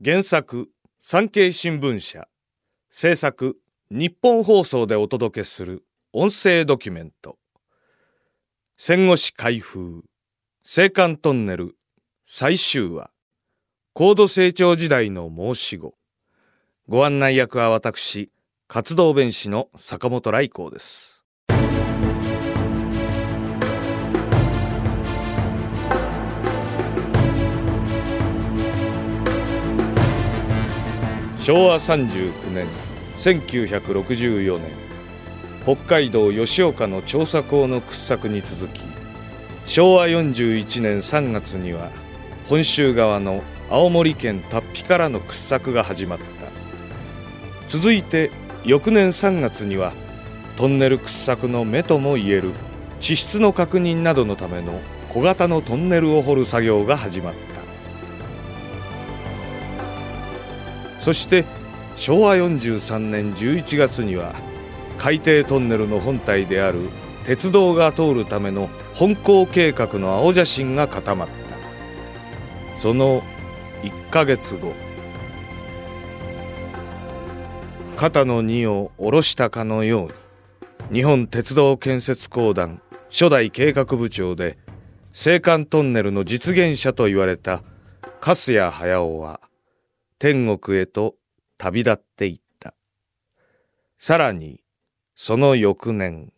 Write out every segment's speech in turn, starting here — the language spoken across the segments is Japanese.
原作産経新聞社。制作日本放送でお届けする音声ドキュメント。戦後史開封青函トンネル最終話。高度成長時代の申し子。ご案内役は私活動弁士の坂本来光です。昭和39年1964年北海道吉岡の調査港の掘削に続き昭和41年3月には本州側の青森県達比からの掘削が始まった。続いて翌年3月にはトンネル掘削の目ともいえる地質の確認などのための小型のトンネルを掘る作業が始まった。そして昭和43年11月には海底トンネルの本体である鉄道が通るための本校計画の青写真が固まった。その1ヶ月後肩の荷を下ろしたかのように日本鉄道建設公団初代計画部長で青函トンネルの実現者と言われた粕谷隼は天国へと旅立っていった。さらに、その翌年、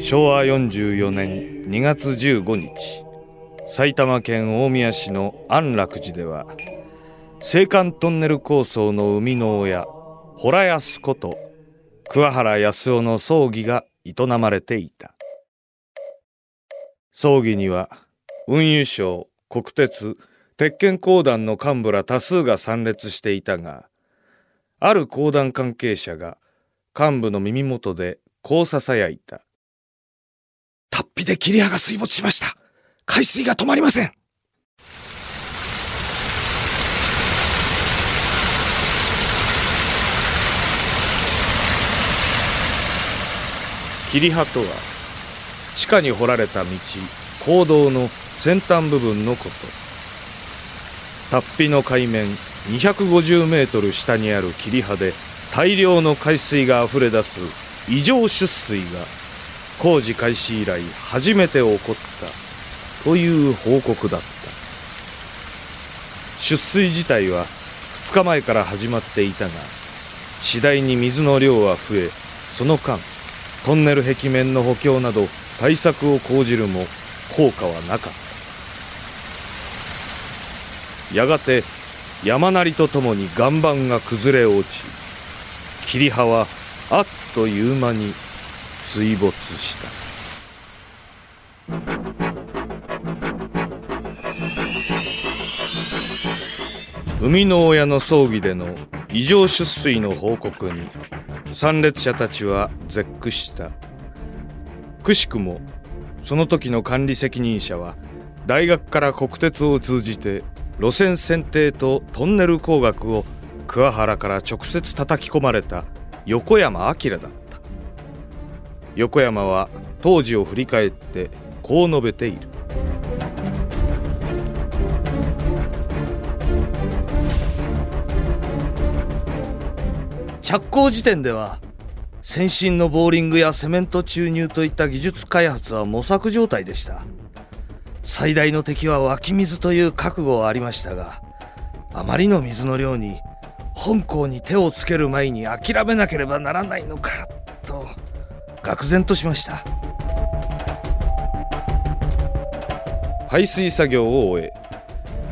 昭和44年2月15日埼玉県大宮市の安楽寺では青函トンネル構想の生みの親洞安こと桑原康夫の葬儀が営まれていた。葬儀には運輸省国鉄鉄拳公団の幹部ら多数が参列していたがある公団関係者が幹部の耳元でこうささやいた「達筆で切葉が水没しました!海水が止まりません。霧葉とは地下に掘られた道坑道の先端部分のこと。達比の海面250メートル下にある霧葉で大量の海水があふれ出す異常出水が工事開始以来初めて起こった。という報告だった。出水自体は2日前から始まっていたが次第に水の量は増えその間トンネル壁面の補強など対策を講じるも効果はなかった。やがて山なりとともに岩盤が崩れ落ち霧葉はあっという間に水没した。生みの親の葬儀での異常出水の報告に参列者たちは絶句した。くしくもその時の管理責任者は大学から国鉄を通じて路線選定とトンネル工学を桑原から直接叩き込まれた横山明だった。横山は当時を振り返ってこう述べている。着工時点では先進のボーリングやセメント注入といった技術開発は模索状態でした。最大の敵は湧き水という覚悟はありましたがあまりの水の量に本校に手をつける前に諦めなければならないのかと愕然としました。排水作業を終え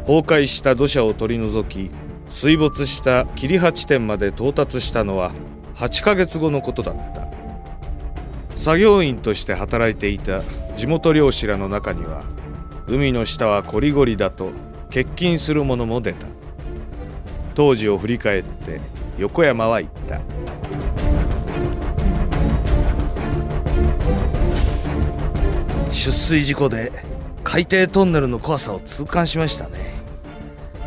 崩壊した土砂を取り除き水没した霧葉地点まで到達したのは8ヶ月後のことだった。作業員として働いていた地元漁師らの中には海の下はこりごりだと欠勤する者も出た。当時を振り返って横山は言った。出水事故で海底トンネルの怖さを痛感しましたね。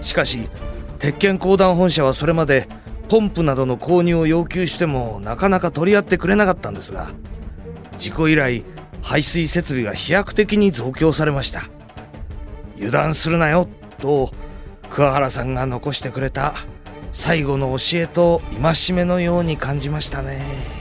しかし鉄拳公団本社はそれまでポンプなどの購入を要求してもなかなか取り合ってくれなかったんですが事故以来排水設備が飛躍的に増強されました。油断するなよと桑原さんが残してくれた最後の教えと戒めのように感じましたね。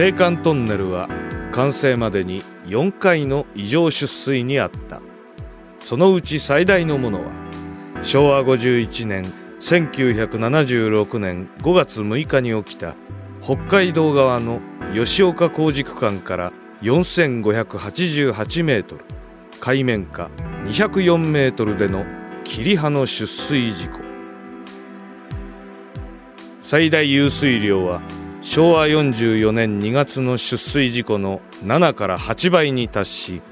青函トンネルは完成までに4回の異常出水にあった。そのうち最大のものは昭和51年1976年5月6日に起きた北海道側の吉岡工事区間から4588メートル海面下204メートルでの霧葉の出水事故。最大湧水量は昭和44年2月の出水事故の7から8倍に達し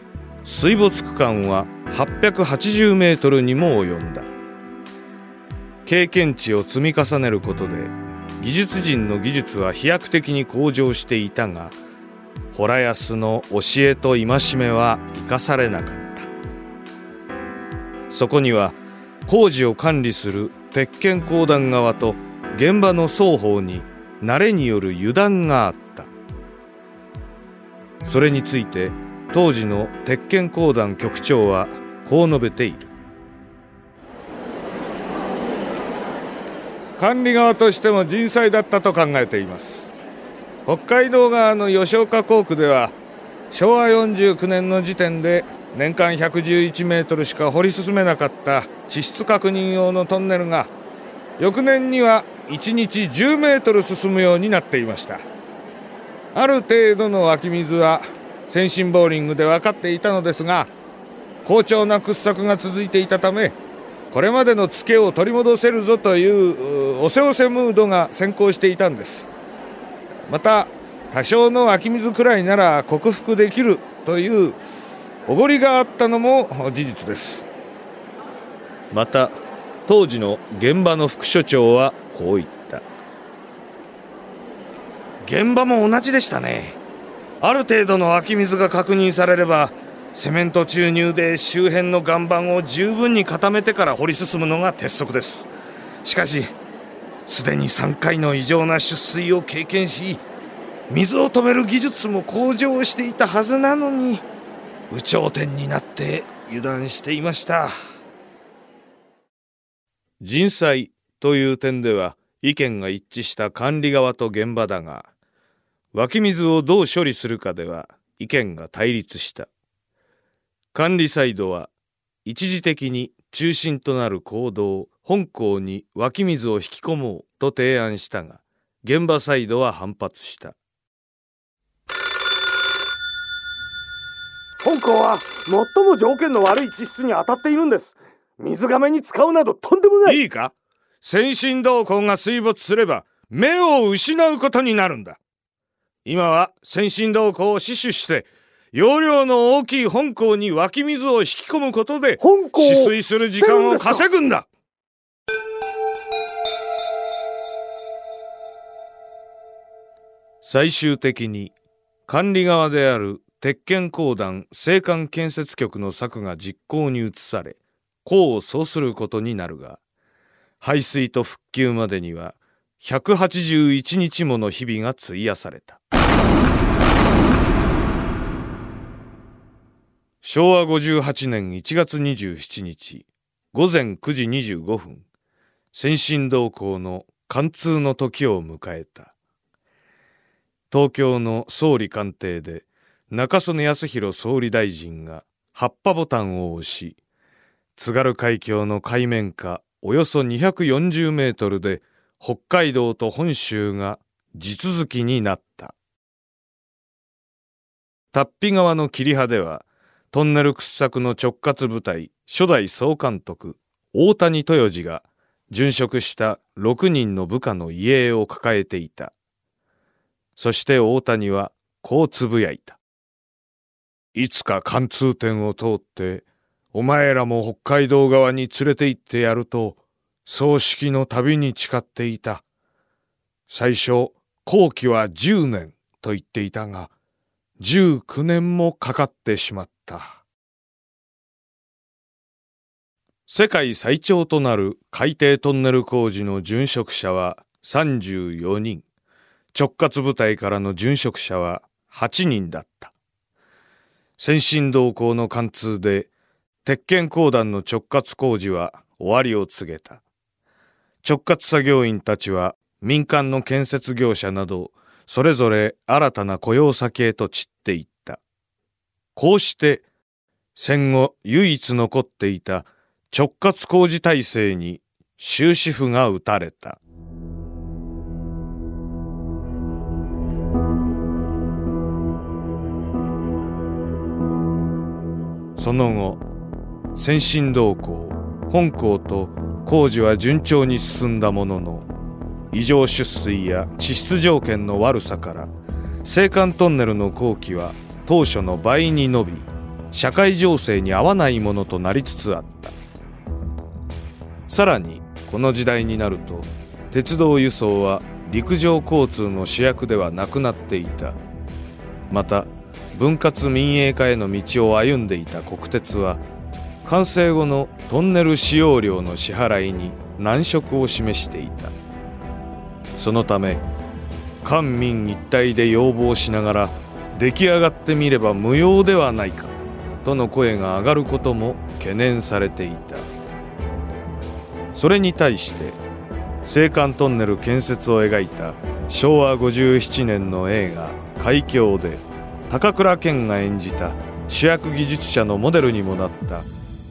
水没区間は880メートルにも及んだ。経験値を積み重ねることで技術人の技術は飛躍的に向上していたが洞安の教えと戒めは生かされなかった。そこには工事を管理する鉄拳公団側と現場の双方に慣れによる油断があった。それについて当時の鉄拳公団局長はこう述べている。管理側としても人災だったと考えています。北海道側の吉岡工区では昭和49年の時点で年間111メートルしか掘り進めなかった地質確認用のトンネルが翌年には1日10メートル進むようになっていました。ある程度の湧き水は先進ボーリングで分かっていたのですが好調な掘削が続いていたためこれまでのツケを取り戻せるぞというおせおせムードが先行していたんです。また多少の湧き水くらいなら克服できるというおごりがあったのも事実です。また当時の現場の副所長はこう言った。現場も同じでしたね。ある程度の湧き水が確認されればセメント注入で周辺の岩盤を十分に固めてから掘り進むのが鉄則です。しかしすでに3回の異常な出水を経験し水を止める技術も向上していたはずなのに有頂天になって油断していました。人災という点では意見が一致した管理側と現場だが湧き水をどう処理するかでは意見が対立した。管理サイドは一時的に中心となる行動本校に湧き水を引き込もうと提案したが現場サイドは反発した。本校は最も条件の悪い地質に当たっているんです。水がめに使うなどとんでもない。いいか？先進動向が水没すれば目を失うことになるんだ。今は先進動向を死守して容量の大きい本校に湧き水を引き込むことで止水する時間を稼ぐんだ。最終的に管理側である鉄拳公団青函建設局の策が実行に移され功を奏することになるが排水と復旧までには181日もの日々が費やされた。昭和58年1月27日午前9時25分先進同行の貫通の時を迎えた。東京の総理官邸で中曽根康弘総理大臣が葉っぱボタンを押し津軽海峡の海面下およそ240メートルで北海道と本州が地続きになった。達比川の霧葉では、トンネル掘削の直轄部隊初代総監督大谷豊次が殉職した6人の部下の遺影を抱えていた。そして大谷はこうつぶやいた。いつか貫通点を通って、お前らも北海道側に連れて行ってやると、葬式の旅に誓っていた。最初、後期は10年と言っていたが、19年もかかってしまった。世界最長となる海底トンネル工事の殉職者は34人。直轄部隊からの殉職者は8人だった。先進同行の貫通で、鉄拳鉱団の直轄工事は終わりを告げた。直轄作業員たちは民間の建設業者など、それぞれ新たな雇用先へと散っていった。こうして戦後唯一残っていた直轄工事体制に終止符が打たれた。その後先進動向。本校と工事は順調に進んだものの異常出水や地質条件の悪さから青函トンネルの工期は当初の倍に伸び社会情勢に合わないものとなりつつあった。さらにこの時代になると鉄道輸送は陸上交通の主役ではなくなっていた。また分割民営化への道を歩んでいた国鉄は完成後のトンネル使用料の支払いに難色を示していたそのため官民一体で要望しながら出来上がってみれば無用ではないかとの声が上がることも懸念されていた。それに対して青函トンネル建設を描いた昭和57年の映画「海峡」で高倉健が演じた主役技術者のモデルにもなった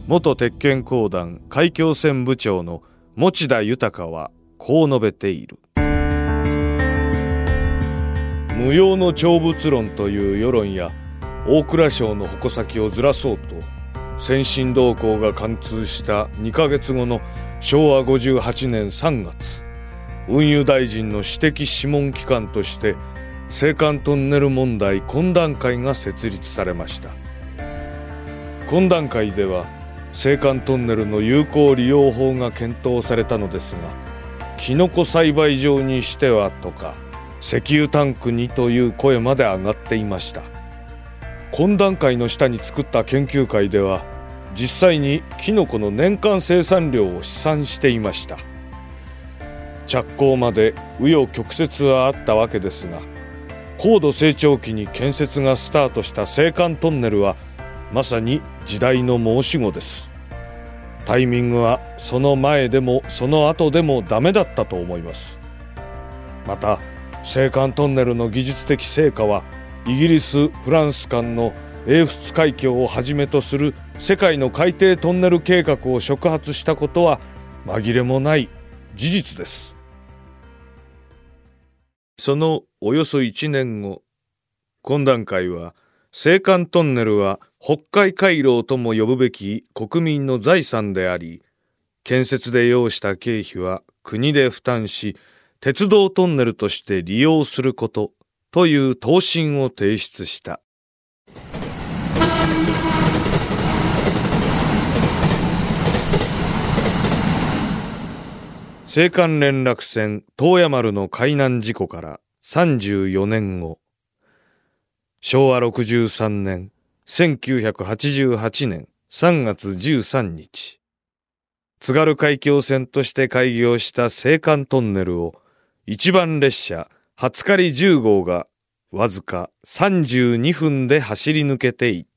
元鉄拳公団海峡線部長の持田豊はこう述べている。無用の長物論という世論や大蔵省の矛先をずらそうと先進動向が貫通した2ヶ月後の昭和58年3月運輸大臣の私的諮問機関として青函トンネル問題懇談会が設立されました。懇談会では青函トンネルの有効利用法が検討されたのですがキノコ栽培場にしてはとか石油タンクにという声まで上がっていました。懇談会の下に作った研究会では実際にキノコの年間生産量を試算していました。着工まで紆余曲折はあったわけですが高度成長期に建設がスタートした青函トンネルはまさに時代の申し子です。タイミングはその前でもその後でもダメだったと思います。また青函トンネルの技術的成果はイギリス・フランス間の英仏海峡をはじめとする世界の海底トンネル計画を触発したことは紛れもない事実です。そのおよそ1年後懇談会は青函トンネルは北海回廊とも呼ぶべき国民の財産であり建設で要した経費は国で負担し鉄道トンネルとして利用することという答申を提出した。青函連絡船東山丸の海難事故から34年後、昭和63年1988年3月13日、津軽海峡線として開業した青函トンネルを一番列車初狩り10号がわずか32分で走り抜けていった。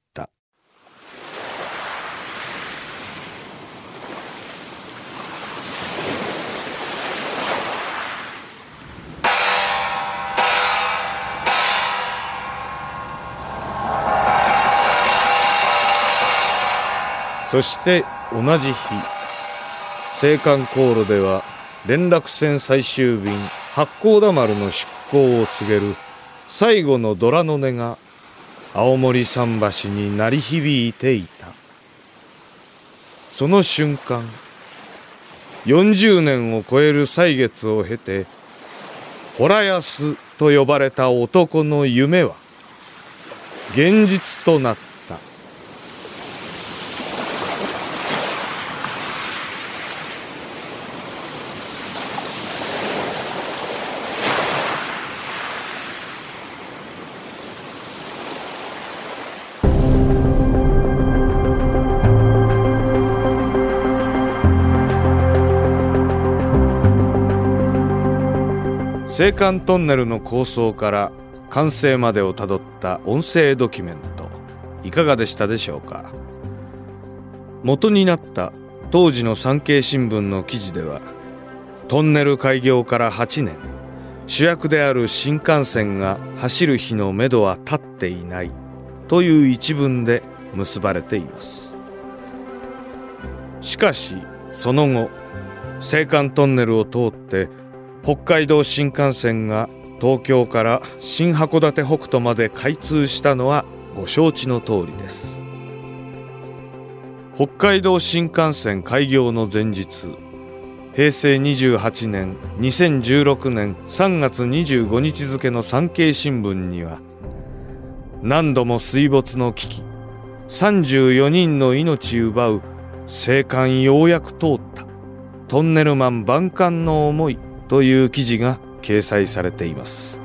そして同じ日青函航路では連絡船最終便八甲田丸の出港を告げる最後の虎の音が青森桟橋に鳴り響いていた。その瞬間40年を超える歳月を経て洞安と呼ばれた男の夢は現実となった。青函トンネルの構想から完成までをたどった音声ドキュメント。いかがでしたでしょうか？元になった当時の産経新聞の記事ではトンネル開業から8年主役である新幹線が走る日のめどは立っていないという一文で結ばれています。しかしその後青函トンネルを通って北海道新幹線が東京から新函館北斗まで開通したのはご承知の通りです。北海道新幹線開業の前日平成28年2016年3月25日付の産経新聞には何度も水没の危機34人の命奪う青函ようやく通ったトンネルマン万感の思いという記事が掲載されています。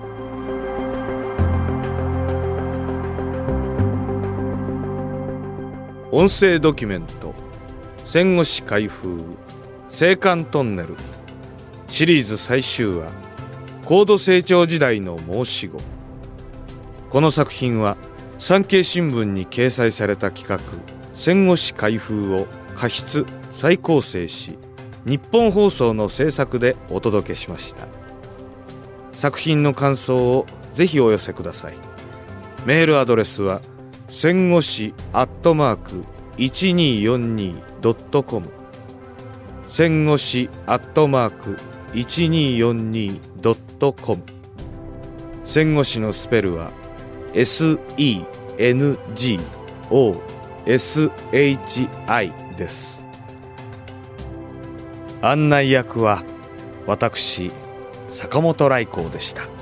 音声ドキュメント戦後史開封青函トンネル。シリーズ最終話高度成長時代の申し子。この作品は産経新聞に掲載された企画戦後史開封を過失再構成し日本放送の制作でお届けしました。作品の感想をぜひお寄せください。メールアドレスは戦後史アットマーク 1242.com 戦後史アットマーク 1242.com 戦後史のスペルは SENGOSHI です。案内役は私坂本来光でした。